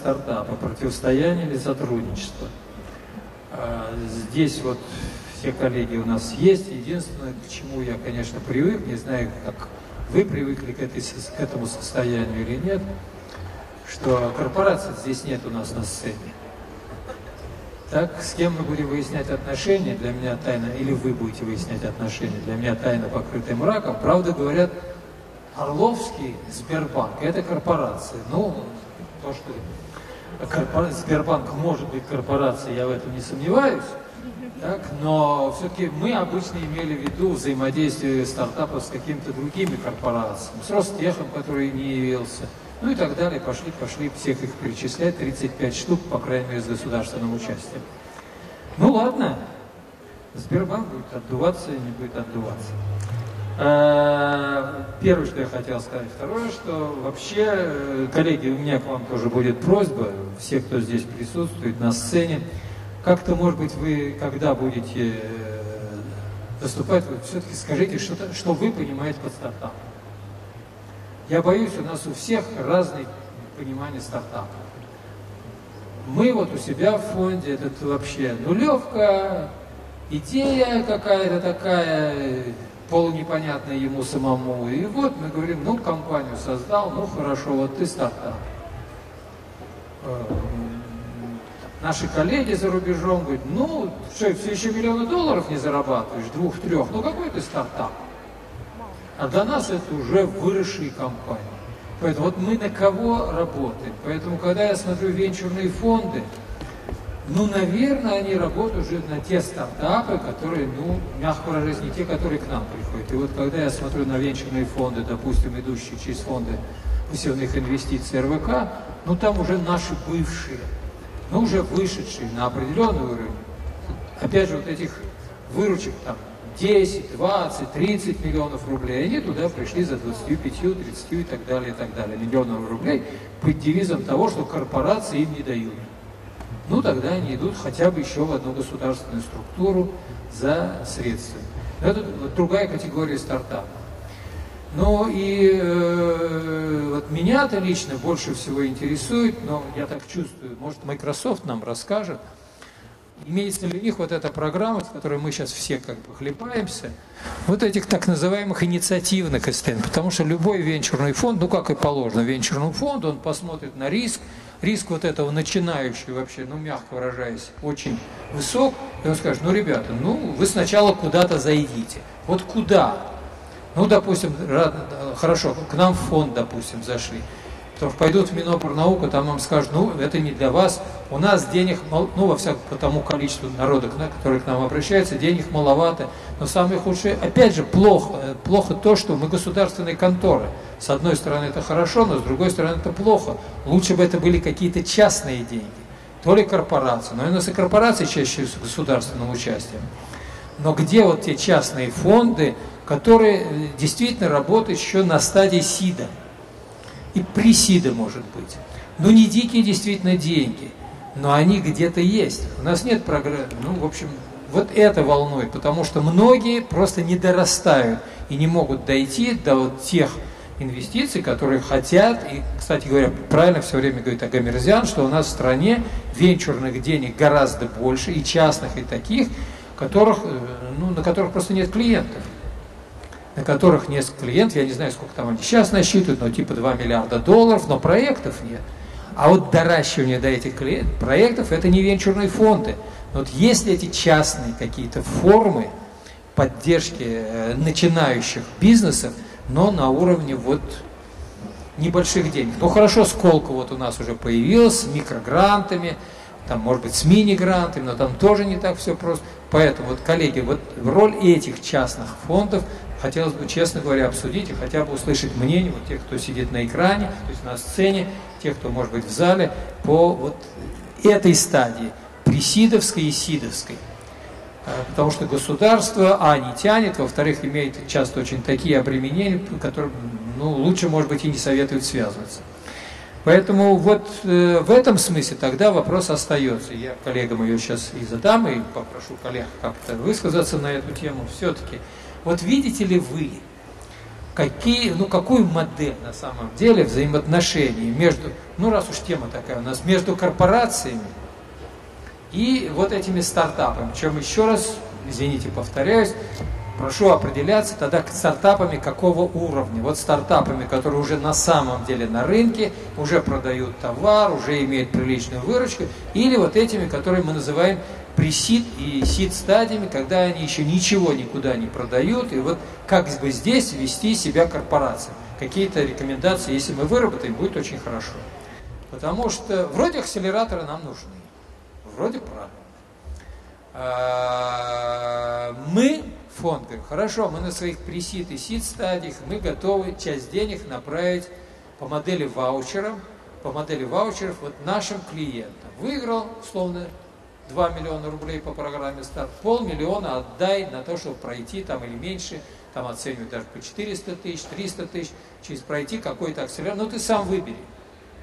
стартапа, противостояние или сотрудничество. А, здесь вот все коллеги у нас есть. Единственное, к чему я, конечно, привык, не знаю, как вы привыкли к, этой, к этому состоянию или нет, что корпораций здесь нет у нас на сцене. Так, с кем мы будем выяснять отношения, для меня тайна, или вы будете выяснять отношения, для меня тайна покрытая мраком. Правда, говорят, Орловский Сбербанк – это корпорация. Ну, то, что корпора... Сбербанк может быть корпорацией, я в этом не сомневаюсь. Так, но все-таки мы обычно имели в виду взаимодействие стартапов с какими-то другими корпорациями, с Ростехом, который не явился, ну и так далее, пошли, пошли всех их перечислять, 35 штук, по крайней мере, с государственным участием. Ну ладно, Сбербанк будет отдуваться и не будет отдуваться. А, первое, что я хотел сказать. Второе, что вообще, э, коллеги, у меня к вам тоже будет просьба, все, кто здесь присутствует на сцене, как-то, может быть, вы, когда будете э, выступать, вы все-таки скажите, что, что вы понимаете под стартапом. Я боюсь, у нас у всех разное понимание стартапа. Мы вот у себя в фонде, это вообще нулевка, идея какая-то такая, полунепонятная ему самому. И вот мы говорим, ну, компанию создал, ну, хорошо, вот ты стартап. Э, наши коллеги за рубежом говорят, ну, что, все еще миллионы долларов не зарабатываешь, двух-трех, ну, какой ты стартап? А для нас это уже выросшие компании. Поэтому вот мы на кого работаем. Поэтому, когда я смотрю венчурные фонды, ну, наверное, они работают уже на те стартапы, которые, ну, мягко выражаясь, не те, которые к нам приходят. И вот когда я смотрю на венчурные фонды, допустим, идущие через фонды пассивных инвестиций РВК, ну, там уже наши бывшие, ну, уже вышедшие на определенный уровень. Опять же, вот этих выручек там 10, 20, 30 миллионов рублей. Они туда пришли за 25, 30 и так далее, и так далее, миллионов рублей под девизом того, что корпорации им не дают. Ну, тогда они идут хотя бы еще в одну государственную структуру за средства. Это другая категория стартапа. Ну и э, вот меня-то лично больше всего интересует, но я так чувствую, может Microsoft нам расскажет, имеется ли у них вот эта программа, с которой мы сейчас все как бы хлепаемся, вот этих так называемых инициативных СТН, потому что любой венчурный фонд, ну как и положено венчурному фонду, он посмотрит на риск, риск вот этого начинающего вообще, ну мягко выражаясь, очень высок, и он скажет, ну ребята, ну вы сначала куда-то зайдите. Вот куда? Ну, допустим, хорошо, к нам в фонд, допустим, зашли то пойдут в Минопорнауку, там вам скажут, ну, это не для вас, у нас денег, ну, во всяком, по тому количеству народа, который к нам обращается, денег маловато, но самое худшее, опять же, плохо, э, плохо то, что мы государственные конторы. С одной стороны это хорошо, но с другой стороны это плохо. Лучше бы это были какие-то частные деньги, то ли корпорации, но у нас и корпорации чаще с государственным участием. Но где вот те частные фонды, которые э, действительно работают еще на стадии СИДа? и присида может быть. Ну, не дикие действительно деньги, но они где-то есть. У нас нет программы, ну, в общем, вот это волнует, потому что многие просто не дорастают и не могут дойти до вот тех инвестиций, которые хотят, и, кстати говоря, правильно все время говорит Агамерзян, что у нас в стране венчурных денег гораздо больше, и частных, и таких, которых, э, ну, на которых просто нет клиентов на которых несколько клиентов, я не знаю, сколько там они сейчас насчитывают, но типа 2 миллиарда долларов, но проектов нет. А вот доращивание до этих проектов – это не венчурные фонды. Вот если эти частные какие-то формы поддержки э, начинающих бизнесов, но на уровне вот небольших денег. Ну хорошо, сколько вот у нас уже появилось с микрогрантами, там, может быть, с мини-грантами, но там тоже не так все просто. Поэтому, вот, коллеги, вот роль этих частных фондов хотелось бы, честно говоря, обсудить и хотя бы услышать мнение вот тех, кто сидит на экране, то есть на сцене, тех, кто может быть в зале, по вот этой стадии, присидовской и сидовской. А, потому что государство, а, не тянет, во-вторых, имеет часто очень такие обременения, которые, ну, лучше, может быть, и не советуют связываться. Поэтому вот э, в этом смысле тогда вопрос остается. Я коллегам ее сейчас и задам, и попрошу коллег как-то высказаться на эту тему. Все-таки вот видите ли вы, какие, ну, какую модель на самом деле взаимоотношений между, ну, раз уж тема такая у нас, между корпорациями и вот этими стартапами. Причем еще раз, извините, повторяюсь, прошу определяться тогда стартапами какого уровня. Вот стартапами, которые уже на самом деле на рынке, уже продают товар, уже имеют приличную выручку, или вот этими, которые мы называем пресид и сид стадиями, когда они еще ничего никуда не продают, и вот как бы здесь вести себя корпорация. Какие-то рекомендации, если мы выработаем, будет очень хорошо. Потому что вроде акселераторы нам нужны, вроде правильно. А, мы, фонд, говорим, хорошо, мы на своих пресид и сид стадиях, мы готовы часть денег направить по модели ваучеров, по модели ваучеров вот нашим клиентам. Выиграл, условно, 2 миллиона рублей по программе старт, полмиллиона отдай на то, чтобы пройти там или меньше, там оценивают даже по 400 тысяч, 300 тысяч, через пройти какой-то акселератор, ну ты сам выбери.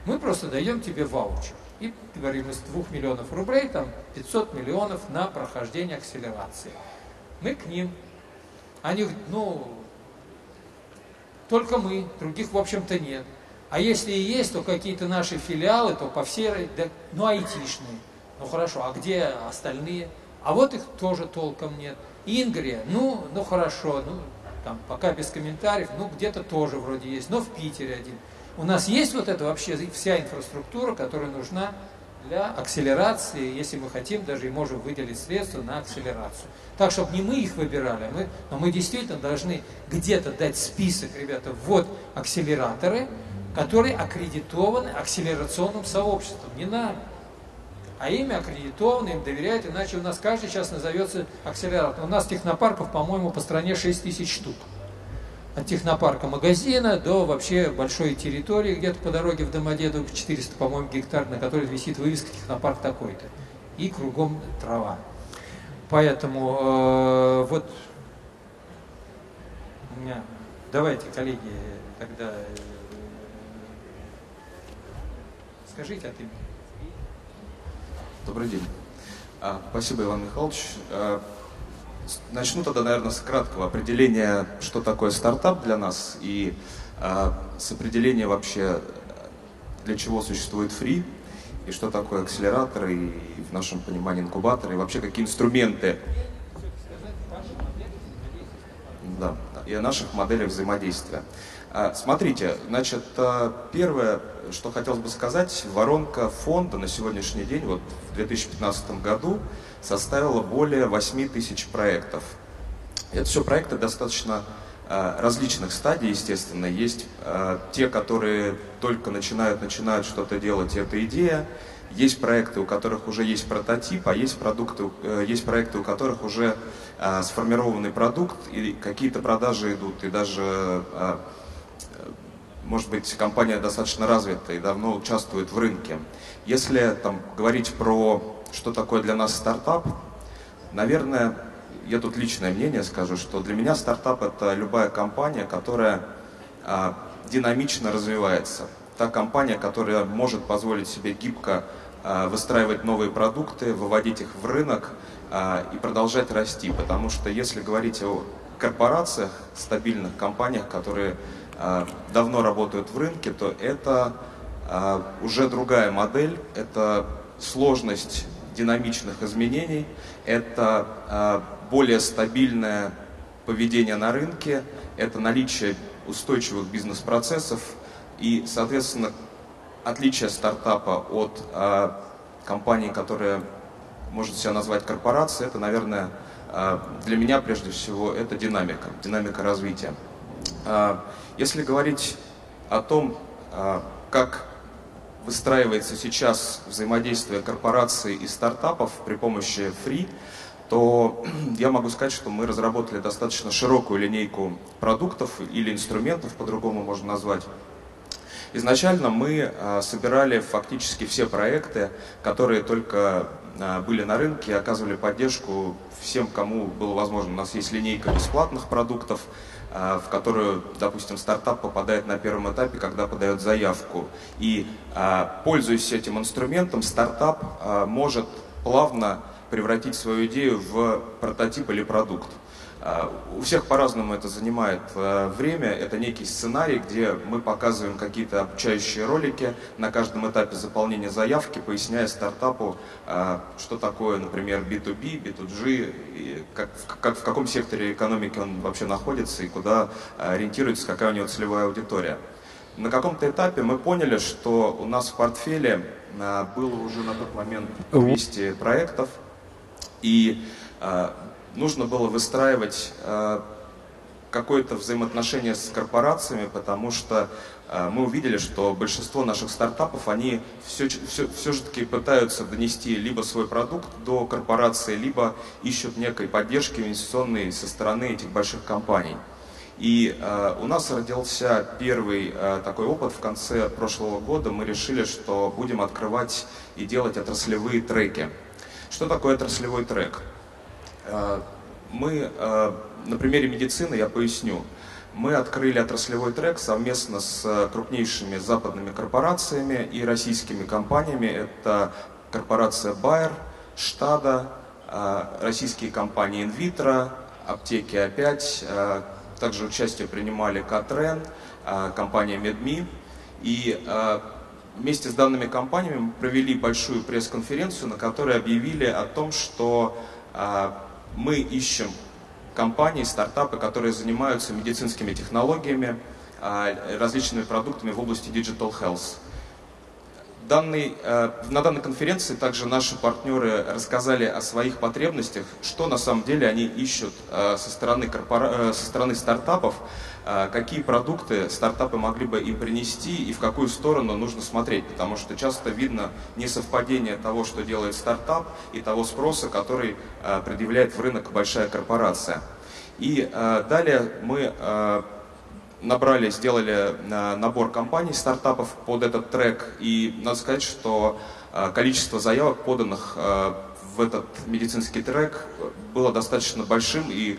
Мы просто даем тебе ваучер. И говорим, из 2 миллионов рублей, там 500 миллионов на прохождение акселерации. Мы к ним. Они, ну, только мы, других, в общем-то, нет. А если и есть, то какие-то наши филиалы, то по всей, да, ну, айтишные. Ну хорошо, а где остальные? А вот их тоже толком нет. Ингрия, ну, ну хорошо, ну там пока без комментариев, ну где-то тоже вроде есть, но в Питере один. У нас есть вот это вообще вся инфраструктура, которая нужна для акселерации, если мы хотим, даже и можем выделить средства на акселерацию. Так, чтобы не мы их выбирали, а мы, но мы действительно должны где-то дать список, ребята, вот акселераторы, которые аккредитованы акселерационным сообществом, не нами а имя аккредитовано, им доверяют, иначе у нас каждый сейчас назовется акселератор. У нас технопарков, по-моему, по стране 6 тысяч штук. От технопарка магазина до вообще большой территории, где-то по дороге в Домодедово 400, по-моему, гектар, на которой висит вывеска технопарк такой-то. И кругом трава. Поэтому э, вот у меня, давайте, коллеги, тогда э, скажите от имени. Добрый день. А, спасибо, Иван Михайлович. А, начну тогда, наверное, с краткого определения, что такое стартап для нас, и а, с определения вообще, для чего существует фри, и что такое акселератор, и в нашем понимании инкубатор, и вообще какие инструменты да, и о наших моделях взаимодействия. Смотрите, значит, первое, что хотелось бы сказать, воронка фонда на сегодняшний день, вот в 2015 году, составила более 8 тысяч проектов. Это все проекты достаточно э, различных стадий, естественно. Есть э, те, которые только начинают, начинают что-то делать, это идея. Есть проекты, у которых уже есть прототип, а есть, продукты, э, есть проекты, у которых уже сформированный продукт, и какие-то продажи идут, и даже может быть, компания достаточно развита и давно участвует в рынке. Если там, говорить про что такое для нас стартап, наверное, я тут личное мнение скажу, что для меня стартап это любая компания, которая а, динамично развивается. Та компания, которая может позволить себе гибко а, выстраивать новые продукты, выводить их в рынок а, и продолжать расти. Потому что если говорить о корпорациях, стабильных компаниях, которые давно работают в рынке, то это а, уже другая модель, это сложность динамичных изменений, это а, более стабильное поведение на рынке, это наличие устойчивых бизнес-процессов. И, соответственно, отличие стартапа от компании, которая может себя назвать корпорацией, это, наверное, для меня прежде всего это динамика, динамика развития. Если говорить о том, а, как выстраивается сейчас взаимодействие корпораций и стартапов при помощи Free, то я могу сказать, что мы разработали достаточно широкую линейку продуктов или инструментов, по-другому можно назвать. Изначально мы а, собирали фактически все проекты, которые только а, были на рынке, оказывали поддержку всем, кому было возможно. У нас есть линейка бесплатных продуктов, в которую, допустим, стартап попадает на первом этапе, когда подает заявку. И, а, пользуясь этим инструментом, стартап а, может плавно превратить свою идею в прототип или продукт. А, у всех по-разному это занимает а, время. Это некий сценарий, где мы показываем какие-то обучающие ролики на каждом этапе заполнения заявки, поясняя стартапу, а, что такое, например, B2B, B2G, и как, как, в каком секторе экономики он вообще находится и куда ориентируется, какая у него целевая аудитория. На каком-то этапе мы поняли, что у нас в портфеле было уже на тот момент 200 проектов, и нужно было выстраивать э, какое-то взаимоотношение с корпорациями, потому что э, мы увидели, что большинство наших стартапов, они все, все, все же таки пытаются донести либо свой продукт до корпорации, либо ищут некой поддержки инвестиционной со стороны этих больших компаний. И э, у нас родился первый э, такой опыт в конце прошлого года. Мы решили, что будем открывать и делать отраслевые треки. Что такое отраслевой трек? Э, мы э, на примере медицины я поясню. Мы открыли отраслевой трек совместно с э, крупнейшими западными корпорациями и российскими компаниями. Это корпорация Bayer, Штада, российские компании Invitro, аптеки А5, также участие принимали Катрен, компания Медми. И вместе с данными компаниями мы провели большую пресс-конференцию, на которой объявили о том, что мы ищем компании, стартапы, которые занимаются медицинскими технологиями, а, различными продуктами в области Digital Health. Данный, э, на данной конференции также наши партнеры рассказали о своих потребностях, что на самом деле они ищут э, со стороны, корпора... Э, со стороны стартапов, какие продукты стартапы могли бы им принести и в какую сторону нужно смотреть, потому что часто видно несовпадение того, что делает стартап, и того спроса, который предъявляет в рынок большая корпорация. И далее мы набрали, сделали э, набор компаний, стартапов под этот трек. И надо сказать, что э, количество заявок, поданных э, в этот медицинский трек, было достаточно большим. И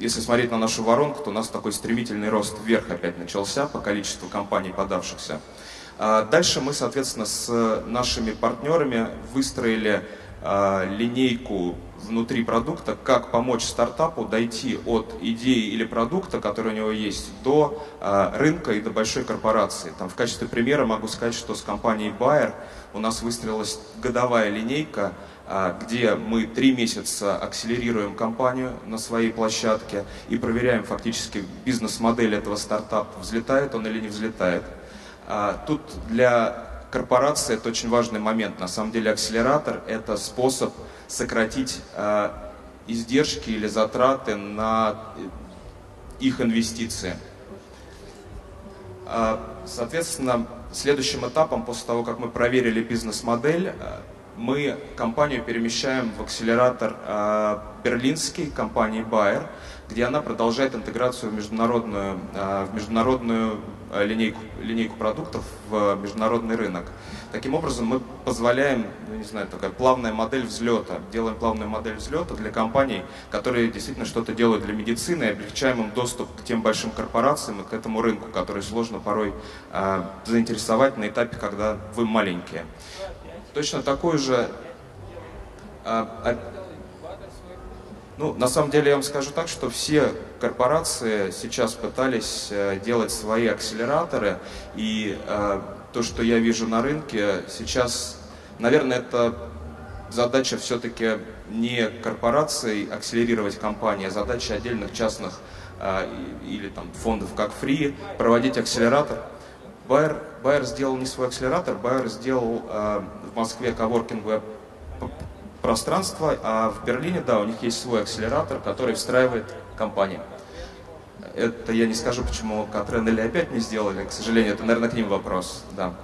если смотреть на нашу воронку, то у нас такой стремительный рост вверх опять начался по количеству компаний, подавшихся. Дальше мы, соответственно, с нашими партнерами выстроили линейку внутри продукта, как помочь стартапу дойти от идеи или продукта, который у него есть, до э, рынка и до большой корпорации. Там, в качестве примера могу сказать, что с компанией Bayer у нас выстроилась годовая линейка, э, где мы три месяца акселерируем компанию на своей площадке и проверяем фактически бизнес-модель этого стартапа, взлетает он или не взлетает. Э, тут для корпорации это очень важный момент. На самом деле акселератор это способ сократить э, издержки или затраты на их инвестиции. Э, соответственно, следующим этапом, после того, как мы проверили бизнес-модель, э, мы компанию перемещаем в акселератор э, берлинский компании Bayer, где она продолжает интеграцию в международную, э, в международную э, линейку, линейку продуктов в международный рынок. Таким образом, мы позволяем, ну, не знаю, такая плавная модель взлета, делаем плавную модель взлета для компаний, которые действительно что-то делают для медицины, и облегчаем им доступ к тем большим корпорациям и к этому рынку, который сложно порой э, заинтересовать на этапе, когда вы маленькие. Точно такой же э, ну, на самом деле я вам скажу так, что все корпорации сейчас пытались э, делать свои акселераторы, и э, то, что я вижу на рынке сейчас, наверное, это задача все-таки не корпораций акселерировать компании, а задача отдельных частных э, или там фондов, как Free, проводить акселератор. Байер, Байер сделал не свой акселератор, Байер сделал э, в Москве коворкинговое пространство, а в Берлине, да, у них есть свой акселератор, который встраивает компания. Это я не скажу, почему Катрен или опять не сделали, к сожалению, это, наверное, к ним вопрос, да.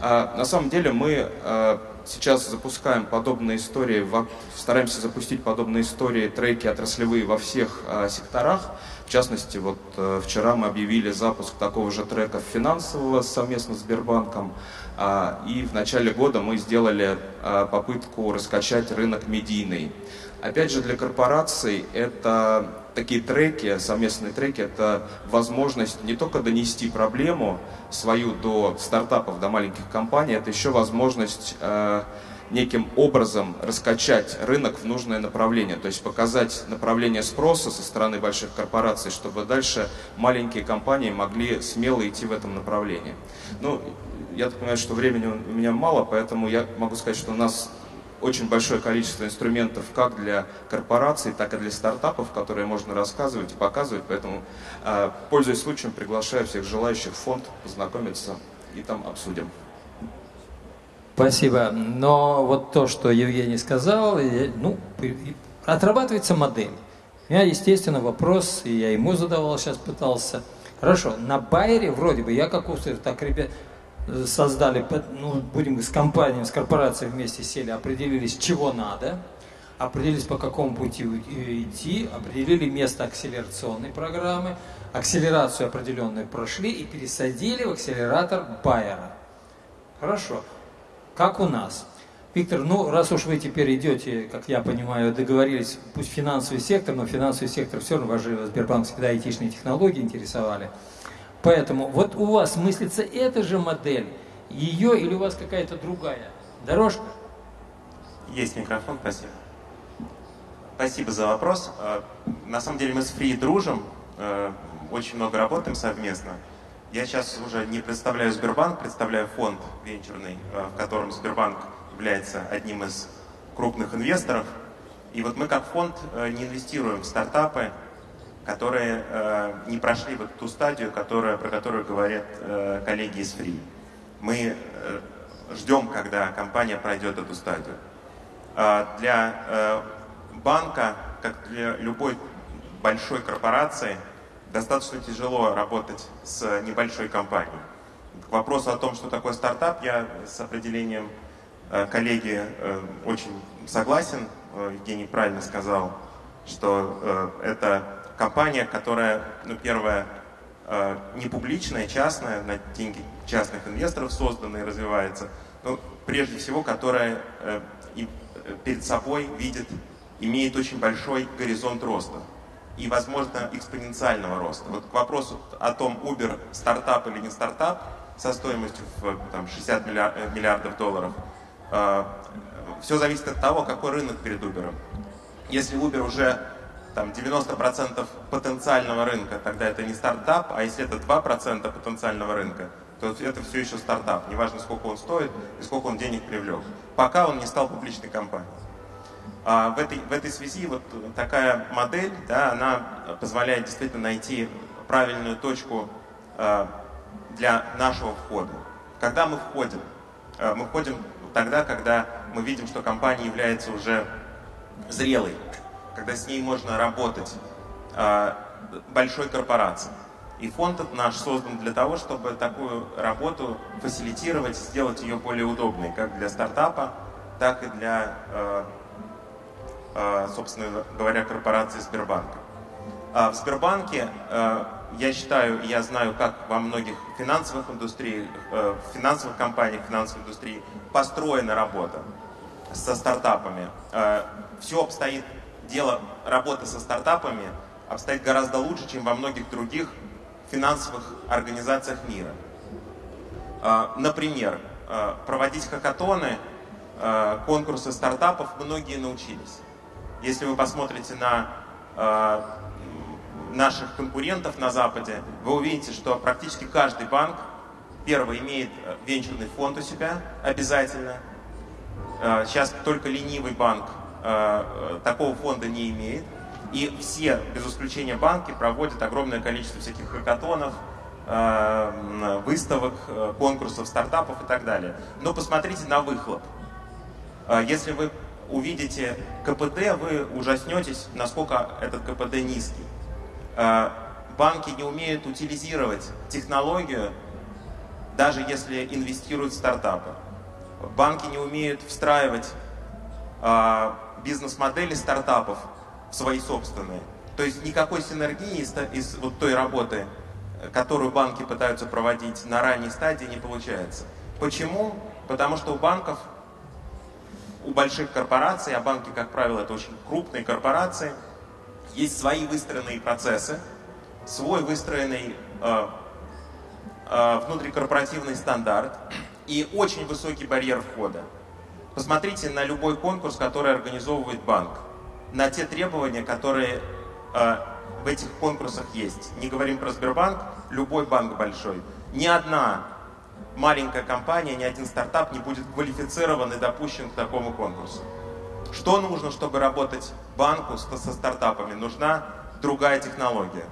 А, на самом деле мы а, сейчас запускаем подобные истории, в, стараемся запустить подобные истории, треки отраслевые во всех а, секторах. В частности, вот а, вчера мы объявили запуск такого же трека финансового совместно с Сбербанком. А, и в начале года мы сделали а, попытку раскачать рынок медийный. Опять же, для корпораций это такие треки, совместные треки, это возможность не только донести проблему свою до стартапов, до маленьких компаний, это еще возможность э, неким образом раскачать рынок в нужное направление, то есть показать направление спроса со стороны больших корпораций, чтобы дальше маленькие компании могли смело идти в этом направлении. Ну, я так понимаю, что времени у меня мало, поэтому я могу сказать, что у нас очень большое количество инструментов как для корпораций, так и для стартапов, которые можно рассказывать и показывать. Поэтому, э, пользуясь случаем, приглашаю всех желающих в фонд познакомиться и там обсудим. Спасибо. Но вот то, что Евгений сказал, ну, отрабатывается модель. У меня, естественно, вопрос, и я ему задавал, сейчас пытался. Хорошо, на Байере вроде бы, я как услышал, так, ребят, создали, ну, будем с компанией, с корпорацией вместе сели, определились, чего надо, определились, по какому пути идти, определили место акселерационной программы, акселерацию определенную прошли и пересадили в акселератор Байера. Хорошо. Как у нас? Виктор, ну раз уж вы теперь идете, как я понимаю, договорились, пусть финансовый сектор, но финансовый сектор все равно, вас же Сбербанк всегда айтишные технологии интересовали. Поэтому вот у вас мыслится эта же модель, ее или у вас какая-то другая дорожка? Есть микрофон, спасибо. Спасибо за вопрос. А, на самом деле мы с Фри дружим, а, очень много работаем совместно. Я сейчас уже не представляю Сбербанк, представляю фонд венчурный, а, в котором Сбербанк является одним из крупных инвесторов. И вот мы как фонд не инвестируем в стартапы, которые э, не прошли вот ту стадию, которая, про которую говорят э, коллеги из Free. Мы э, ждем, когда компания пройдет эту стадию. Э, для э, банка, как для любой большой корпорации, достаточно тяжело работать с небольшой компанией. К вопросу о том, что такое стартап, я с определением э, коллеги э, очень согласен. Э, Евгений правильно сказал, что э, это компания, которая, ну, первая, э, не публичная, частная, на деньги частных инвесторов создана и развивается, но прежде всего, которая э, э, перед собой видит, имеет очень большой горизонт роста и, возможно, экспоненциального роста. Вот к вопросу о том, Uber стартап или не стартап, со стоимостью в там, 60 миллиардов долларов, все зависит от того, какой рынок перед Uber. Если Uber уже там 90% потенциального рынка, тогда это не стартап, а если это 2% потенциального рынка, то это все еще стартап. Неважно, сколько он стоит и сколько он денег привлек. Пока он не стал публичной компанией. А в, этой, в этой связи вот такая модель, да, она позволяет действительно найти правильную точку э, для нашего входа. Когда мы входим? Э, мы входим тогда, когда мы видим, что компания является уже зрелой, когда с ней можно работать э, большой корпорации. И фонд наш создан для того, чтобы такую работу фасилитировать, сделать ее более удобной, как для стартапа, так и для, э, э, собственно говоря, корпорации Сбербанка. А в Сбербанке, я считаю, я знаю, как во многих финансовых индустриях, э, финансовых компаниях, финансовой индустрии построена работа со стартапами. Все обстоит дело работы со стартапами обстоит гораздо лучше, чем во многих других финансовых организациях мира. А, например, а, проводить хакатоны, а, конкурсы стартапов многие научились. Если вы посмотрите на наших конкурентов на Западе, вы увидите, что практически каждый банк, первый, имеет венчурный фонд у себя обязательно. Сейчас только ленивый банк Э, такого фонда не имеет. И все, без исключения банки, проводят огромное количество всяких хакатонов, э, выставок, э, конкурсов, стартапов и так далее. Но посмотрите на выхлоп. Если вы увидите КПД, вы ужаснетесь, насколько этот КПД низкий. Банки не умеют утилизировать технологию, даже если инвестируют в стартапы. Банки не умеют встраивать бизнес-модели стартапов свои собственные. То есть никакой синергии из, из вот той работы, которую банки пытаются проводить на ранней стадии, не получается. Почему? Потому что у банков, у больших корпораций, а банки, как правило, это очень крупные корпорации, есть свои выстроенные процессы, свой выстроенный э, э, внутрикорпоративный стандарт и очень высокий барьер входа. Посмотрите на любой конкурс, который организовывает банк, на те требования, которые э, в этих конкурсах есть. Не говорим про Сбербанк, любой банк большой. Ни одна маленькая компания, ни один стартап не будет квалифицирован и допущен к такому конкурсу. Что нужно, чтобы работать банку со стартапами? Нужна другая технология,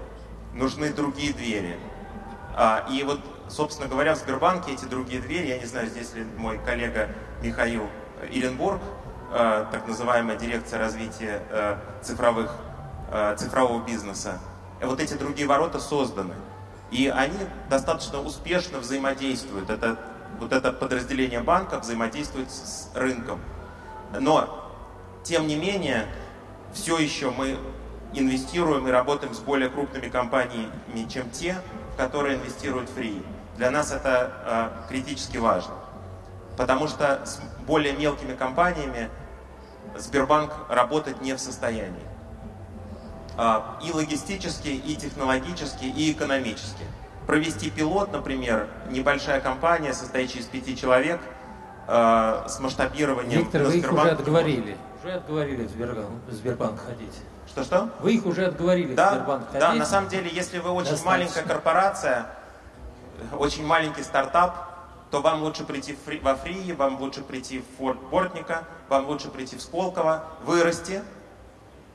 нужны другие двери. А, и вот, собственно говоря, в Сбербанке эти другие двери, я не знаю, здесь ли мой коллега Михаил Иренбург, а, так называемая дирекция развития а, цифровых, цифрового бизнеса, вот эти другие ворота созданы. И они достаточно успешно взаимодействуют. Это, вот это подразделение банка взаимодействует с рынком. Но тем не менее, все еще мы инвестируем и работаем с более крупными компаниями, чем те, которые инвестирует Free. Для нас это э, критически важно. Потому что с более мелкими компаниями Сбербанк работать не в состоянии. Э, и логистически, и технологически, и экономически. Провести пилот, например, небольшая компания, состоящая из пяти человек, э, с масштабированием Виктор, вы их уже отговорили. Уже отговорили в Сбербанк, в Сбербанк ходить. Что-что? Вы их уже отговорили да, в Сбербанк ходить. Да, на самом деле, если вы очень Достаточно. маленькая корпорация, очень маленький стартап, то вам лучше прийти во Фрии, вам лучше прийти в Форт Бортника, вам лучше прийти в Сколково, вырасти.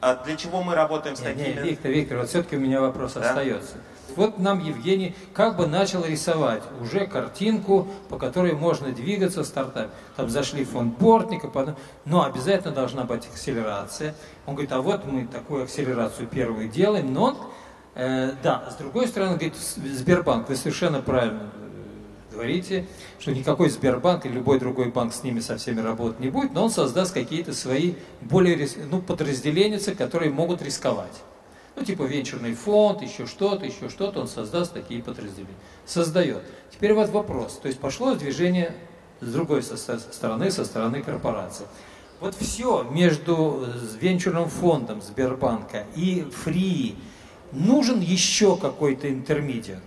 А для чего мы работаем с не, такими... Не, Виктор, Виктор, вот все-таки у меня вопрос да? остается. Вот нам Евгений как бы начал рисовать уже картинку, по которой можно двигаться в стартапе. Там зашли в фонд Бортника, но обязательно должна быть акселерация. Он говорит, а вот мы такую акселерацию первую делаем, но, э, да, с другой стороны, говорит, Сбербанк, вы совершенно правильно э, говорите, что никакой Сбербанк или любой другой банк с ними со всеми работать не будет, но он создаст какие-то свои более ну, подразделения, которые могут рисковать. Ну, типа венчурный фонд, еще что-то, еще что-то, он создаст такие подразделения. Создает. Теперь вот вопрос. То есть пошло движение с другой стороны, со стороны корпорации. Вот все между венчурным фондом Сбербанка и Фри нужен еще какой-то интермедиат,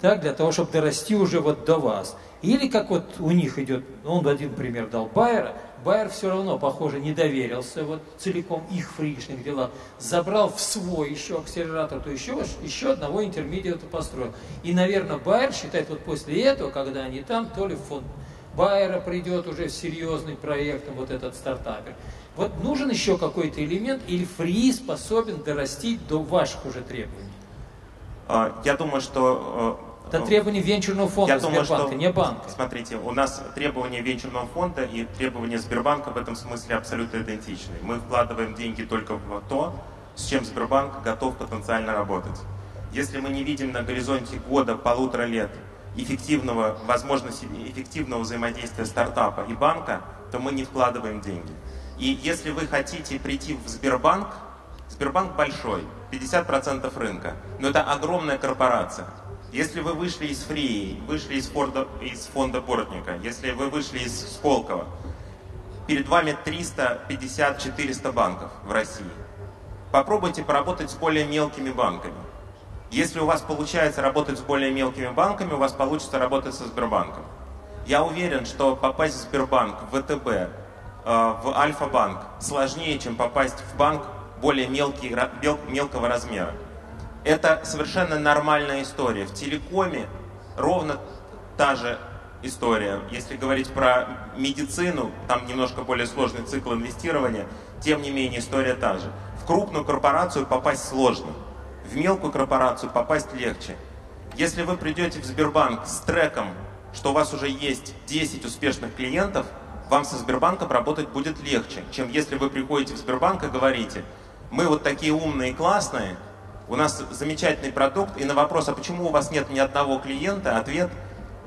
так, для того, чтобы дорасти уже вот до вас. Или как вот у них идет, он один пример дал Байера, Байер все равно, похоже, не доверился вот целиком их фришных делам, забрал в свой еще акселератор, то еще, еще одного интермедиата построил. И, наверное, Байер считает вот после этого, когда они там, то ли фонд Байера придет уже с серьезным проектом, вот этот стартапер. Вот нужен еще какой-то элемент, или фри способен дорастить до ваших уже требований? А, я думаю, что э, это требования венчурного фонда Я Сбербанка, думаю, что, не банка. Смотрите, у нас требования венчурного фонда и требования Сбербанка в этом смысле абсолютно идентичны. Мы вкладываем деньги только в то, с чем Сбербанк готов потенциально работать. Если мы не видим на горизонте года, полутора лет эффективного, возможности эффективного взаимодействия стартапа и банка, то мы не вкладываем деньги. И если вы хотите прийти в Сбербанк, Сбербанк большой, 50% рынка, но это огромная корпорация. Если вы вышли из Фрии, вышли из, фонда, из фонда Бортника, если вы вышли из Сколково, перед вами 350-400 банков в России. Попробуйте поработать с более мелкими банками. Если у вас получается работать с более мелкими банками, у вас получится работать со Сбербанком. Я уверен, что попасть в Сбербанк, в ВТБ, э, в Альфа-банк сложнее, чем попасть в банк более мелкий, мелкого размера. Это совершенно нормальная история. В телекоме ровно та же история. Если говорить про медицину, там немножко более сложный цикл инвестирования, тем не менее история та же. В крупную корпорацию попасть сложно, в мелкую корпорацию попасть легче. Если вы придете в Сбербанк с треком, что у вас уже есть 10 успешных клиентов, вам со Сбербанком работать будет легче, чем если вы приходите в Сбербанк и говорите, мы вот такие умные и классные, у нас замечательный продукт, и на вопрос, а почему у вас нет ни одного клиента, ответ,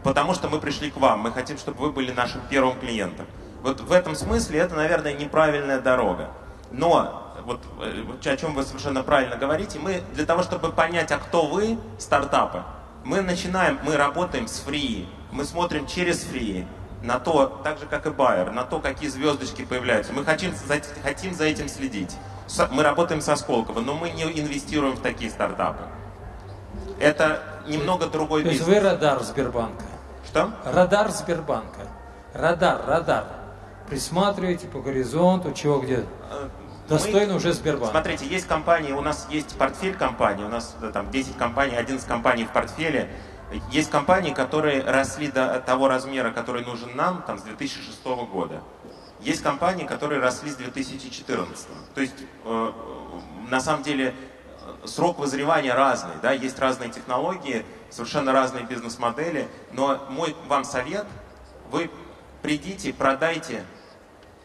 потому что мы пришли к вам, мы хотим, чтобы вы были нашим первым клиентом. Вот в этом смысле это, наверное, неправильная дорога. Но, вот э, о чем вы совершенно правильно говорите, мы для того, чтобы понять, а кто вы, стартапы, мы начинаем, мы работаем с фри, мы смотрим через фри, на то, так же как и Байер, на то, какие звездочки появляются. Мы хотим, хотим за этим следить мы работаем со Сколково, но мы не инвестируем в такие стартапы. Это немного другой бизнес. То есть вы радар Сбербанка? Что? Радар Сбербанка. Радар, радар. присматриваете по горизонту, чего где? Достойно Мы- уже Сбербанк. Смотрите, есть компании, у нас есть портфель компаний, у нас э, там 10 компаний, 11 компаний в портфеле. Есть компании, которые росли до того размера, который нужен нам, там, с 2006 года. Есть компании, которые росли с 2014. То есть, э, на самом деле, э, срок вызревания разный, да, есть разные технологии, совершенно разные бизнес-модели, но мой вам совет, вы придите, продайте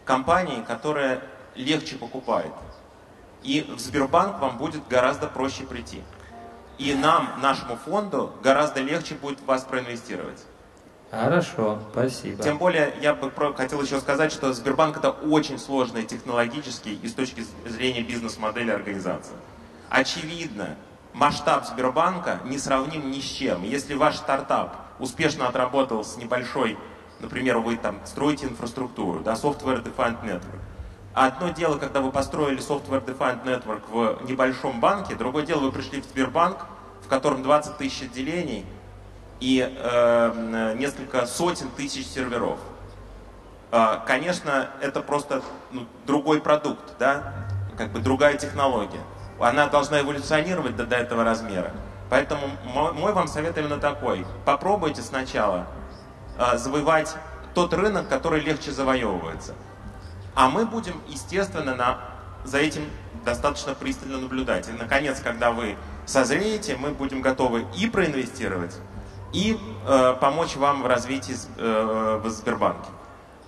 компании, которая легче покупает. И в Сбербанк вам будет гораздо проще прийти. И нам, нашему фонду, гораздо легче будет вас проинвестировать. Хорошо, спасибо. Тем более, я бы хотел еще сказать, что Сбербанк это очень сложная технологически и с точки зрения бизнес-модели организация. Очевидно, масштаб Сбербанка не сравним ни с чем. Если ваш стартап успешно отработал с небольшой, например, вы там строите инфраструктуру, да, Software Defined Network. Одно дело, когда вы построили Software Defined Network в небольшом банке, другое дело, вы пришли в Сбербанк, в котором 20 тысяч отделений, и э, несколько сотен тысяч серверов. А, Конечно, это просто ну, другой продукт, да, как бы другая технология. Она должна эволюционировать до, до этого размера. Поэтому мой, мой вам совет именно такой. Попробуйте сначала а, завоевать тот рынок, который легче завоевывается. А мы будем, естественно, на, за этим достаточно пристально наблюдать. И, наконец, когда вы созреете, мы будем готовы и проинвестировать, и э, помочь вам в развитии э, в Сбербанке.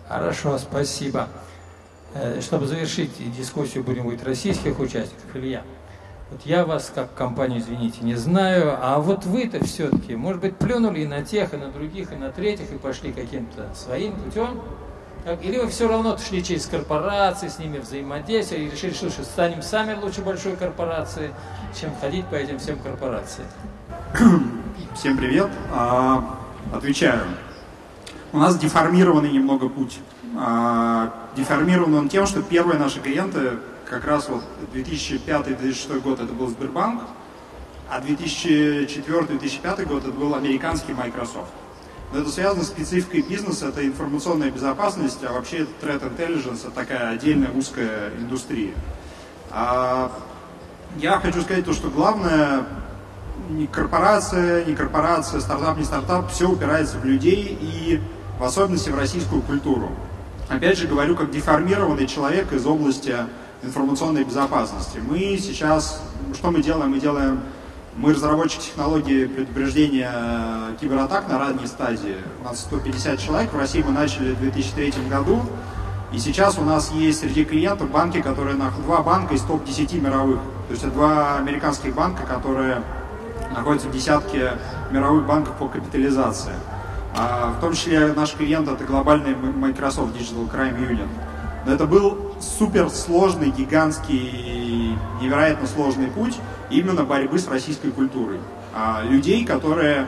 Хорошо, спасибо. Э, Чтобы завершить дискуссию, будем говорить российских участников, Илья. Вот я вас как компанию, извините, не знаю, а вот вы-то все-таки, может быть, плюнули и на тех, и на других, и на третьих, и пошли каким-то своим путем? Или вы все равно шли через корпорации, с ними взаимодействовали, и решили, что станем сами лучше большой корпорации, чем ходить по этим всем корпорациям? Всем привет. А, Отвечаю. У нас деформированный немного путь. А, Деформирован он тем, что первые наши клиенты, как раз вот 2005-2006 год это был Сбербанк, а 2004-2005 год это был американский Microsoft. Но это связано с спецификой бизнеса, это информационная безопасность, а вообще threat intelligence это такая отдельная узкая индустрия. А, Я хочу сказать то, что главное не корпорация, не корпорация, стартап, не стартап, все упирается в людей и в особенности в российскую культуру. Опять же говорю, как деформированный человек из области информационной безопасности. Мы сейчас, что мы делаем? Мы делаем, мы разработчик технологии предупреждения кибератак на ранней стадии. У нас 150 человек, в России мы начали в 2003 году. И сейчас у нас есть среди клиентов банки, которые два банка из топ-10 мировых. То есть это два американских банка, которые находятся в десятке мировых банков по капитализации. А, в том числе наш клиент это глобальный Microsoft Digital Crime Union. Но это был супер сложный, гигантский, невероятно сложный путь именно борьбы с российской культурой. А, людей, которые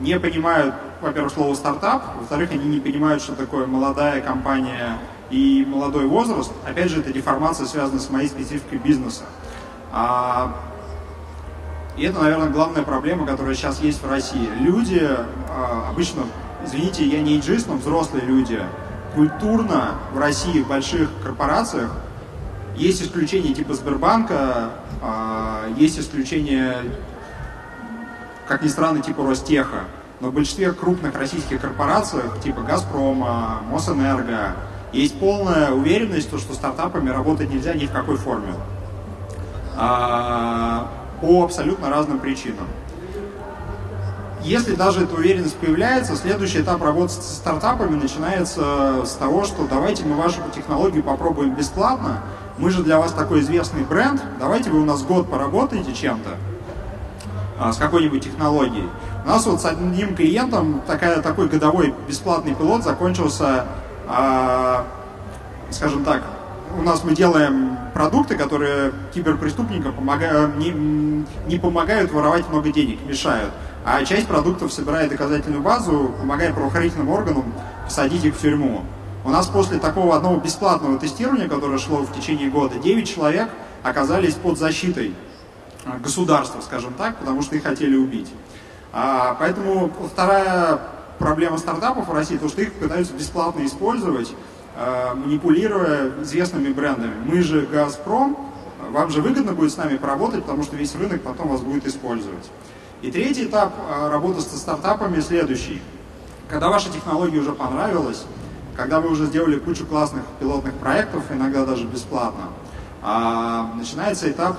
не понимают, во-первых, слово стартап, во-вторых, они не понимают, что такое молодая компания и молодой возраст. Опять же, эта деформация связана с моей спецификой бизнеса. А, и это, наверное, главная проблема, которая сейчас есть в России. Люди а, обычно, извините, я не иджист, но взрослые люди, культурно в России в больших корпорациях есть исключения типа Сбербанка, а, есть исключения, как ни странно, типа Ростеха. Но в большинстве крупных российских корпорациях, типа Газпрома, Мосэнерго, есть полная уверенность, что стартапами работать нельзя ни в какой форме. По абсолютно разным причинам. Если даже эта уверенность появляется, следующий этап работы с стартапами начинается с того, что давайте мы вашу технологию попробуем бесплатно, мы же для вас такой известный бренд, давайте вы у нас год поработаете чем-то, а, с какой-нибудь технологией. У нас вот с одним клиентом такая, такой годовой бесплатный пилот закончился, а, скажем так, у нас мы делаем продукты, которые киберпреступникам помогают, не, не помогают воровать много денег, мешают. А часть продуктов собирает доказательную базу, помогая правоохранительным органам посадить их в тюрьму. У нас после такого одного бесплатного тестирования, которое шло в течение года, 9 человек оказались под защитой государства, скажем так, потому что их хотели убить. А, поэтому вторая проблема стартапов в России, то, что их пытаются бесплатно использовать, манипулируя известными брендами. Мы же «Газпром», вам же выгодно будет с нами поработать, потому что весь рынок потом вас будет использовать. И третий этап э, работы со стартапами следующий. Когда ваша технология уже понравилась, когда вы уже сделали кучу классных пилотных проектов, иногда даже бесплатно, а, начинается этап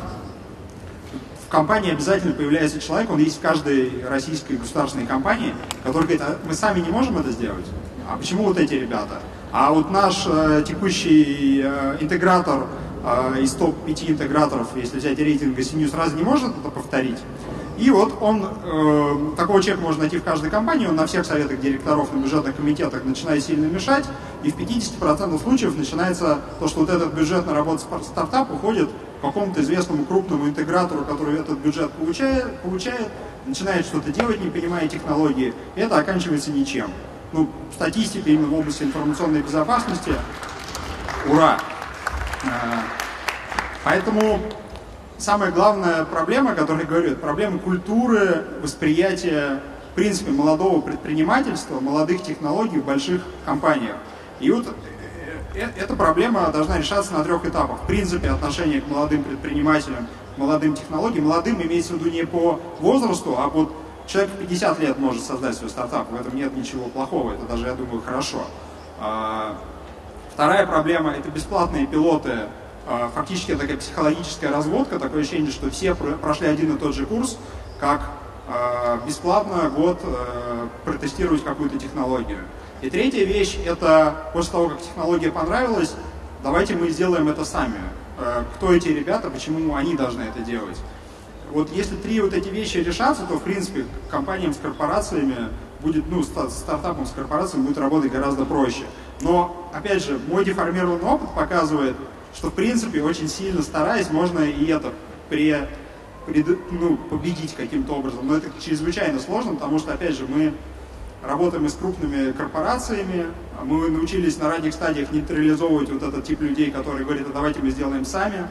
в компании обязательно появляется человек, он есть в каждой российской государственной компании, который говорит, а мы сами не можем это сделать? А почему вот эти ребята? А вот наш э, текущий э, интегратор э, из топ-5 интеграторов, если взять рейтинг CNews, разве не может это повторить? И вот он, э, такого человека можно найти в каждой компании, он на всех советах директоров, на бюджетных комитетах начинает сильно мешать, и в 50% случаев начинается то, что вот этот бюджет на работу стартап уходит какому-то известному крупному интегратору, который этот бюджет получает, получает начинает что-то делать, не понимая технологии, и это оканчивается ничем. Ну, статистика именно в области информационной безопасности, ура! Э, поэтому самая главная проблема, о которой говорю, это проблема культуры, восприятия, в принципе, молодого предпринимательства, молодых технологий в больших компаниях. И вот э, э, эта проблема должна решаться на трех этапах. В принципе, отношение к молодым предпринимателям, молодым технологиям. Молодым имеется в виду не по возрасту, а вот человек в 50 лет может создать свой стартап. В этом нет ничего плохого, это даже, я думаю, хорошо. А, вторая проблема – это бесплатные пилоты а, фактически такая психологическая разводка, такое ощущение, что все прошли один и тот же курс, как а, бесплатно год э, протестировать какую-то технологию. И третья вещь – это после того, как технология понравилась, давайте мы сделаем это сами. Э, кто эти ребята, почему они должны это делать? Вот если три вот эти вещи решатся, то, в принципе, компаниям с корпорациями будет, ну, стартапам с корпорациями будет работать гораздо проще. Но, опять же, мой деформированный опыт показывает, что в принципе очень сильно стараясь можно и это при, при, ну, победить каким-то образом. Но это чрезвычайно сложно, потому что, опять же, мы работаем с крупными корпорациями, мы научились на ранних стадиях нейтрализовывать вот этот тип людей, которые говорят, а давайте мы сделаем сами.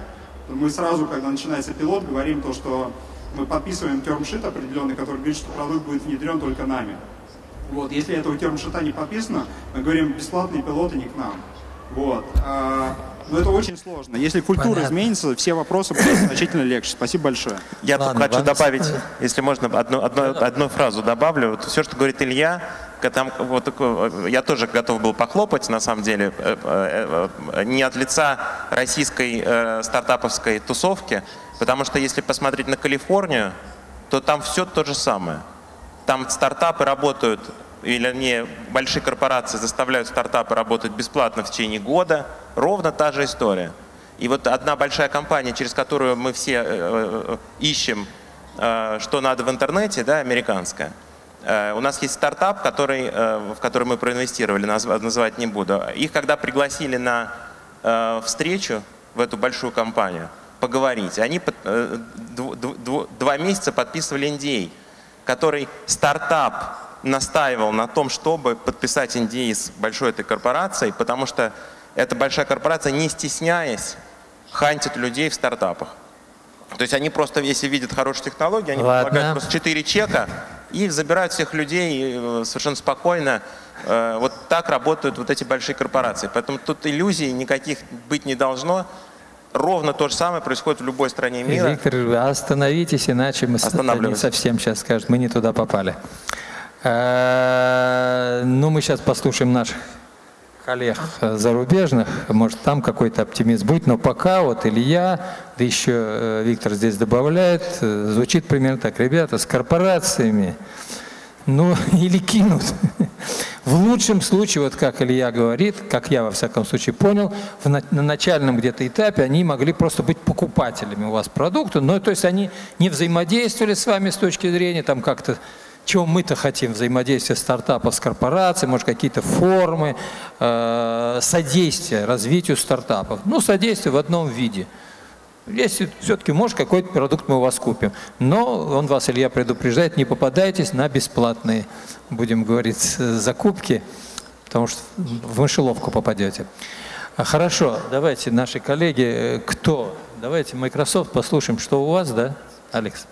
Мы сразу, когда начинается пилот, говорим то, что мы подписываем термшит определенный, который говорит, что продукт будет внедрен только нами. Вот, если этого термшита не подписано, мы говорим, бесплатные пилоты не к нам. Вот. Но это очень сложно. Если культура Понятно. изменится, все вопросы будут значительно легче. Спасибо большое. Я Ладно, только хочу добавить, если можно, одну, одну, одну фразу добавлю. Вот все, что говорит Илья, там, вот, я тоже готов был похлопать, на самом деле, э, э, э, не от лица российской стартаповской тусовки, потому что если посмотреть на Калифорнию, то там все то же самое. Там стартапы работают или не большие корпорации заставляют стартапы работать бесплатно в течение года, ровно та же история. И вот одна большая компания, через которую мы все э, э, ищем, э, что надо в интернете, да, американская. У нас есть стартап, который, в который мы проинвестировали, наз, называть не буду. Их когда пригласили на встречу в эту большую компанию, поговорить, они два месяца подписывали NDA, который стартап настаивал на том, чтобы подписать NDA с большой этой корпорацией, потому что эта большая корпорация, не стесняясь, хантит людей в стартапах. То есть они просто, если видят хорошие технологии, они Ладно. предлагают просто 4 чека и забирают всех людей э, совершенно спокойно. Э, вот так работают вот эти большие корпорации. Поэтому тут иллюзий никаких быть не должно. Ровно то же самое происходит в любой стране мира. Виктор, остановитесь, иначе мы совсем сейчас скажем, мы не туда попали. Э, ну, мы сейчас послушаем наших коллег зарубежных, может там какой-то оптимизм будет, но пока вот Илья, да еще э, Виктор здесь добавляет, э, звучит примерно так, ребята, с корпорациями, ну или кинут. В лучшем случае, вот как Илья говорит, как я во всяком случае понял, на, на начальном где-то этапе они могли просто быть покупателями у вас продукта, но то есть они не взаимодействовали с вами с точки зрения там как-то чего мы-то хотим? Взаимодействие стартапов с корпорацией, может, какие-то формы э, содействия развитию стартапов. Ну, содействие в одном виде. Если все-таки, может, какой-то продукт мы у вас купим. Но он вас, Илья, предупреждает, не попадайтесь на бесплатные, будем говорить, закупки, потому что в мышеловку попадете. Хорошо, давайте, наши коллеги, э, кто? Давайте Microsoft послушаем, что у вас, да, Алекс?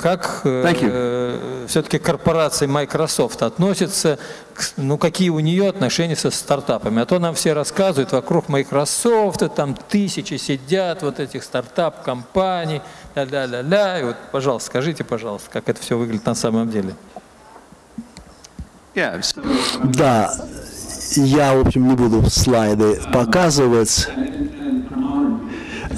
Как э, все-таки корпорация Microsoft относится, к, ну какие у нее отношения со стартапами. А то нам все рассказывают, вокруг Microsoft там тысячи сидят вот этих стартап-компаний, ля-ля-ля-ля. И вот, пожалуйста, скажите, пожалуйста, как это все выглядит на самом деле. Да, я, в общем, не буду слайды показывать.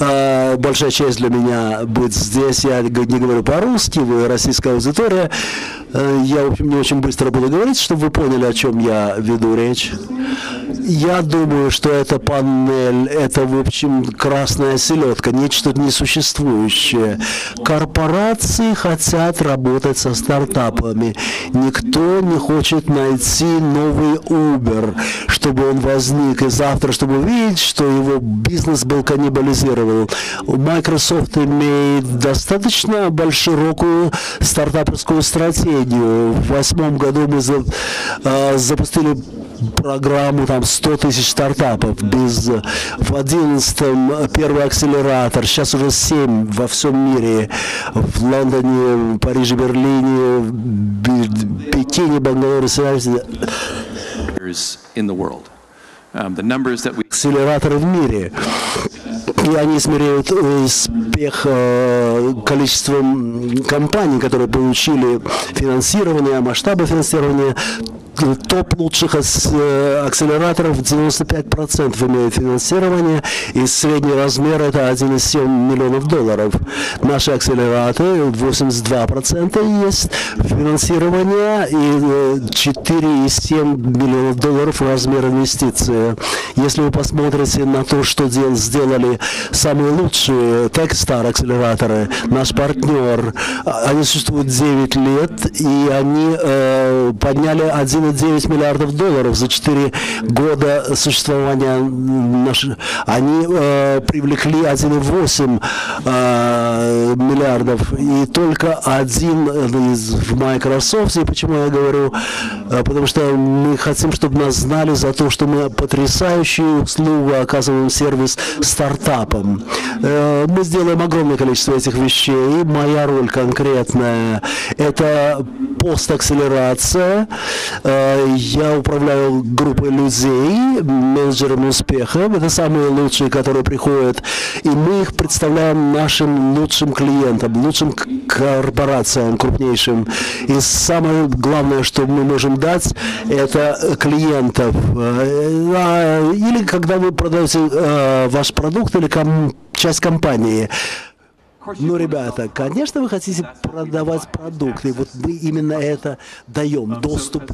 А, большая честь для меня быть здесь. Я не говорю по-русски, вы российская аудитория. А, я, в общем, не очень быстро буду говорить, чтобы вы поняли, о чем я веду речь. Я думаю, что эта панель, это, в общем, красная селедка, нечто несуществующее. Корпорации хотят работать со стартапами. Никто не хочет найти новый Uber, чтобы он возник и завтра, чтобы увидеть, что его бизнес был каннибализирован. Microsoft имеет достаточно широкую стартаперскую стратегию. В восьмом году мы за, э, запустили программу там 100 тысяч стартапов. Без, в 11 первый акселератор, сейчас уже 7 во всем мире. В Лондоне, Париже, Берлине, Пекине, Бангалоре. Um. Акселераторы в мире. И они измеряют успех э, количеством компаний, которые получили финансирование, масштабы финансирования топ лучших э, акселераторов 95% имеют финансирование, и средний размер это 1,7 миллионов долларов. Наши акселераторы 82% есть финансирование и 4,7 э, миллионов долларов размер инвестиции. Если вы посмотрите на то, что сделали самые лучшие Techstar акселераторы, наш партнер, а, они существуют 9 лет, и они э, подняли 1 1,9 миллиардов долларов за 4 года существования. Они э, привлекли 1,8 э, миллиардов и только один из, в Microsoft. И почему я говорю? Э, потому что мы хотим, чтобы нас знали за то, что мы потрясающую услугу оказываем сервис стартапам. Э, мы сделаем огромное количество этих вещей. Моя роль конкретная – это постакселерация. Э, я управляю группой людей, менеджерами успеха. Это самые лучшие, которые приходят. И мы их представляем нашим лучшим клиентам, лучшим корпорациям, крупнейшим. И самое главное, что мы можем дать, это клиентов. Э, а, или когда вы продаете э, ваш продукт или часть компании. Ну, ребята, конечно, вы хотите продавать продукты. Вот мы именно это даем. Доступ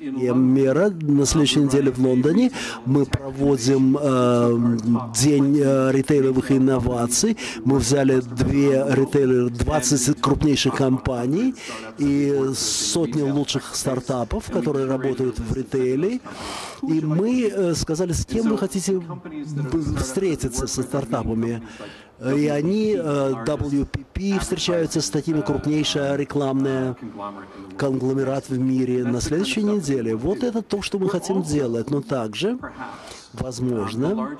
мера. На следующей неделе в Лондоне мы проводим э, день э, ритейловых инноваций. Мы взяли две ритейлеры, 20 крупнейших компаний и сотни лучших стартапов, которые работают в ритейле. И мы э, сказали, с кем вы хотите встретиться со стартапами. И они, WPP, встречаются с такими крупнейшая рекламная конгломерат в мире на следующей неделе. Вот это то, что мы хотим делать. Но также возможно,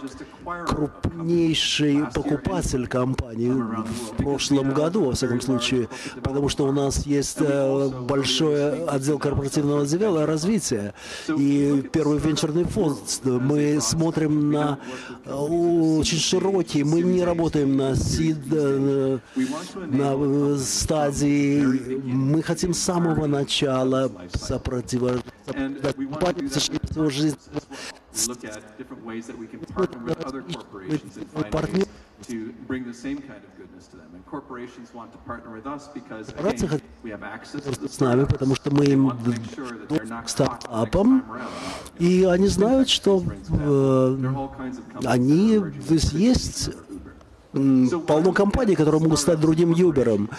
крупнейший покупатель компании в прошлом году, во всяком случае, потому что у нас есть э, большой отдел корпоративного дела развития и первый венчурный фонд. Мы смотрим на э, очень широкий, мы не работаем на сид, э, на стадии, мы хотим с самого начала сопротивляться жизнь look at different ways that we can partner with other corporations and find ways to bring the same kind of goodness to them. And corporations want to partner with us because again, we have access to с нами, потому что мы им стартапам, и они знают, что э, они, то есть есть полно компаний, которые могут стать другим Юбером.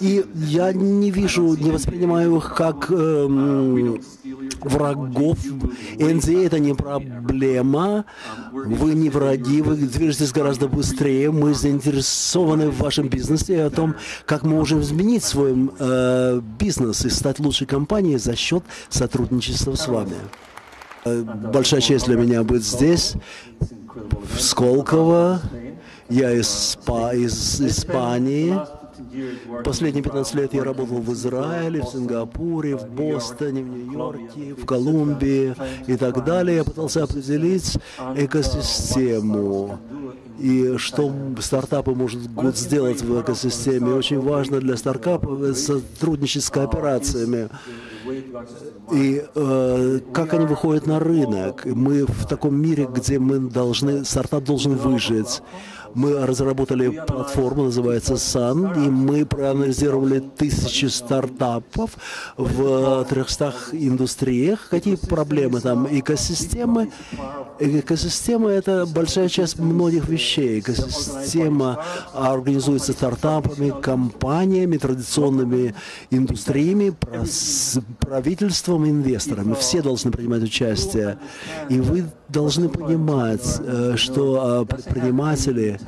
И я не вижу, не воспринимаю их как э, врагов. NDA это не проблема. Вы не враги, вы движетесь гораздо быстрее. Мы заинтересованы в вашем бизнесе и о том, как мы можем изменить свой э, бизнес и стать лучшей компанией за счет сотрудничества с вами. Э, большая честь для меня быть здесь, в Сколково. Я из, из Испании. Последние 15 лет я работал в Израиле, в Сингапуре, в Бостоне, в Нью-Йорке, в Колумбии и так далее. Я пытался определить экосистему и что стартапы могут сделать в экосистеме. Очень важно для стартапов сотрудничать с кооперациями. И э, как они выходят на рынок? Мы в таком мире, где мы должны, стартап должен выжить. Мы разработали платформу, называется Sun, и мы проанализировали тысячи стартапов в 300 индустриях. Какие проблемы там? Экосистемы. Экосистема – это большая часть многих вещей. Экосистема организуется стартапами, компаниями, традиционными индустриями, правительством, инвесторами. Все должны принимать участие. И вы должны понимать, э, что э, предприниматели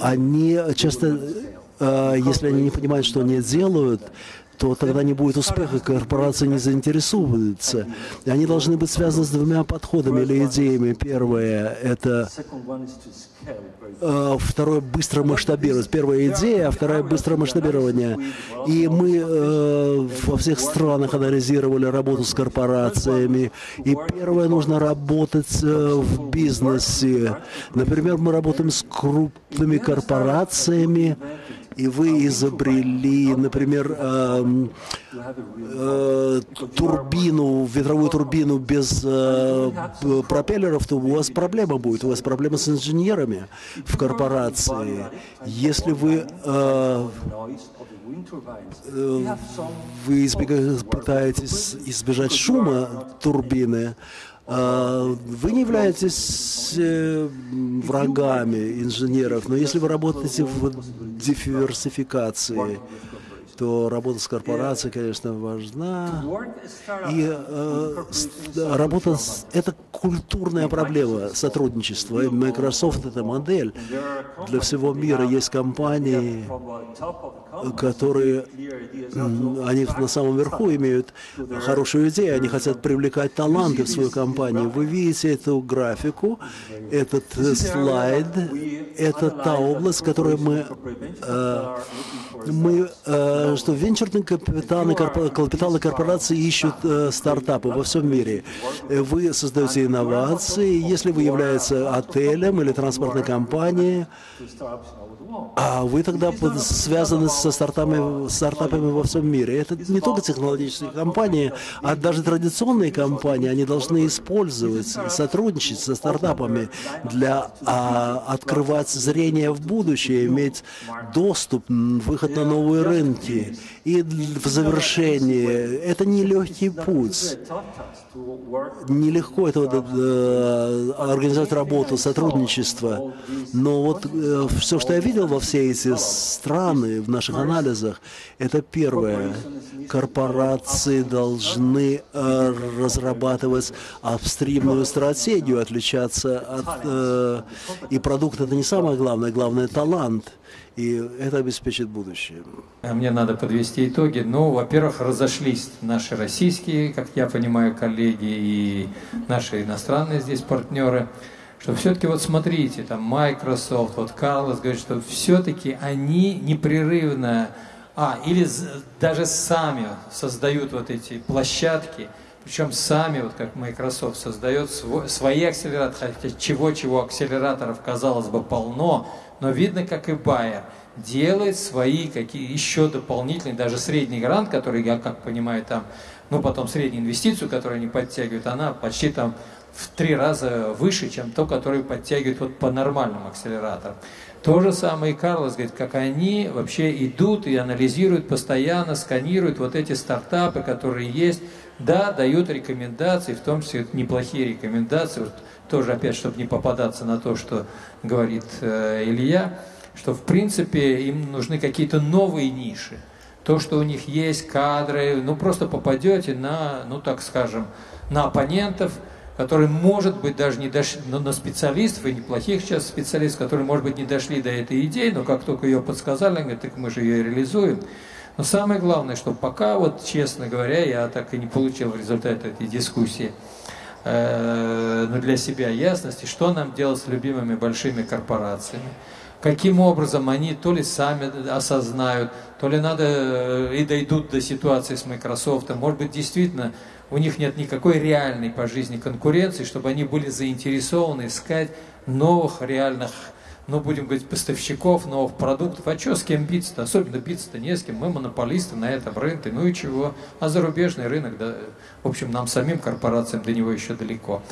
они часто, э, если они не понимают, что они делают, то тогда не будет успеха, корпорация не заинтересуется. И они должны быть связаны с двумя подходами или идеями. Первое – это э, второе – быстро масштабировать. Первая идея, а вторая – быстрое масштабирование. И мы э, во всех странах анализировали работу с корпорациями. И первое – нужно работать э, в бизнесе. Например, мы работаем с крупными корпорациями, и вы изобрели, например, э, э, турбину, ветровую турбину без э, пропеллеров, то у вас проблема будет, у вас проблема с инженерами в корпорации. Если вы э, э вы избегаете, пытаетесь избежать шума турбины, вы не являетесь э, врагами инженеров, но если вы работаете в диверсификации, то работа с корпорацией, конечно, важна. И э, работа с, это культурная проблема сотрудничества. И Microsoft это модель для всего мира. Есть компании, которые они на самом верху имеют хорошую идею, они хотят привлекать таланты в свою компанию. Вы видите эту графику, этот слайд, это та область, которую мы э, мы, э, что венчурные капиталы, капиталы корпорации ищут э, стартапы во всем мире. Вы создаете инновации, если вы являетесь отелем или транспортной компанией, а вы тогда связаны со стартапами, стартапами во всем мире. Это не только технологические компании, а даже традиционные компании, они должны использовать, сотрудничать со стартапами для а, открывать зрение в будущее, иметь доступ, выход на новые рынки. И в завершение, это не легкий путь. Нелегко это э, организовать работу, сотрудничество. Но вот э, все, что я видел во все эти страны в наших анализах, это первое. Корпорации должны э, разрабатывать апстримную стратегию, отличаться от... Э, и продукт это не самое главное, главное талант. И это обеспечит будущее. А мне надо подвести итоги. Ну, во-первых, разошлись наши российские, как я понимаю, коллеги и наши иностранные здесь партнеры что все-таки вот смотрите, там Microsoft, вот Карлос говорит, что все-таки они непрерывно, а, или даже сами создают вот эти площадки, причем сами, вот как Microsoft создает свой, свои акселераторы, хотя чего-чего акселераторов, казалось бы, полно, но видно, как и Bayer делает свои какие еще дополнительные, даже средний грант, который, я как понимаю, там, ну потом среднюю инвестицию, которую они подтягивают, она почти там в три раза выше, чем то, которое подтягивают вот по нормальным акселераторам. То же самое и Карлос говорит, как они вообще идут и анализируют постоянно, сканируют вот эти стартапы, которые есть, да, дают рекомендации, в том числе неплохие рекомендации, вот тоже опять, чтобы не попадаться на то, что говорит э, Илья, что в принципе им нужны какие-то новые ниши. То, что у них есть кадры, ну просто попадете на, ну так скажем, на оппонентов, которые, может быть, даже не дошли, но на специалистов, и неплохих сейчас специалистов, которые, может быть, не дошли до этой идеи, но как только ее подсказали, они говорят, так мы же ее реализуем. Но самое главное, что пока, вот честно говоря, я так и не получил в результате этой дискуссии, э, ну, для себя ясности, что нам делать с любимыми большими корпорациями. каким образом они то ли сами осознают, то ли надо э, и дойдут до ситуации с Microsoft. Может быть, действительно у них нет никакой реальной по жизни конкуренции, чтобы они были заинтересованы искать новых реальных ну, будем говорить, поставщиков новых продуктов. А что с кем биться-то? Особенно биться-то не с кем. Мы монополисты на этом рынке. Ну и чего? А зарубежный рынок, да, в общем, нам самим корпорациям до него еще далеко.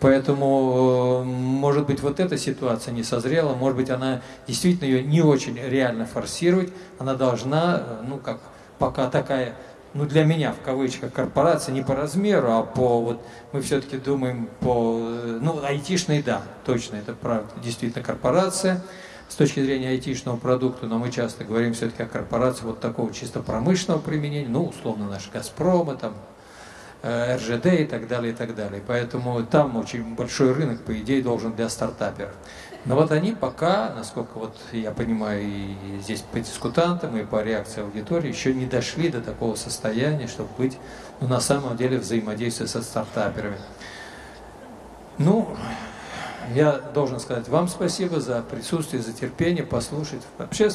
Поэтому, э, может быть, вот эта ситуация не созрела, может быть, она действительно ее не очень реально форсировать. Она должна, э, ну, как пока такая ну, для меня, в кавычках, корпорация не по размеру, а по, вот, мы все-таки думаем по, ну, айтишный, да, точно, это правда, действительно корпорация, с точки зрения айтишного продукта, но мы часто говорим все-таки о корпорации вот такого чисто промышленного применения, ну, условно, наши «Газпромы», там, э, РЖД и так далее, и так далее. Поэтому там очень большой рынок, по идее, должен для стартаперов. Но вот они пока, насколько вот я понимаю, и здесь по дискутантам, и по реакции аудитории, еще не дошли до такого состояния, чтобы быть ну, на самом деле взаимодействие со стартаперами. Ну, я должен сказать вам спасибо за присутствие, за терпение, послушать. Вообще,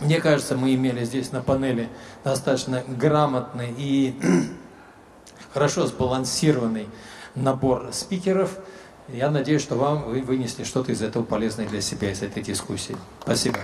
мне кажется, мы имели здесь на панели достаточно грамотный и хорошо сбалансированный набор спикеров – я надеюсь, что вам вы вынесли что-то из этого полезное для себя, из этой дискуссии. Спасибо.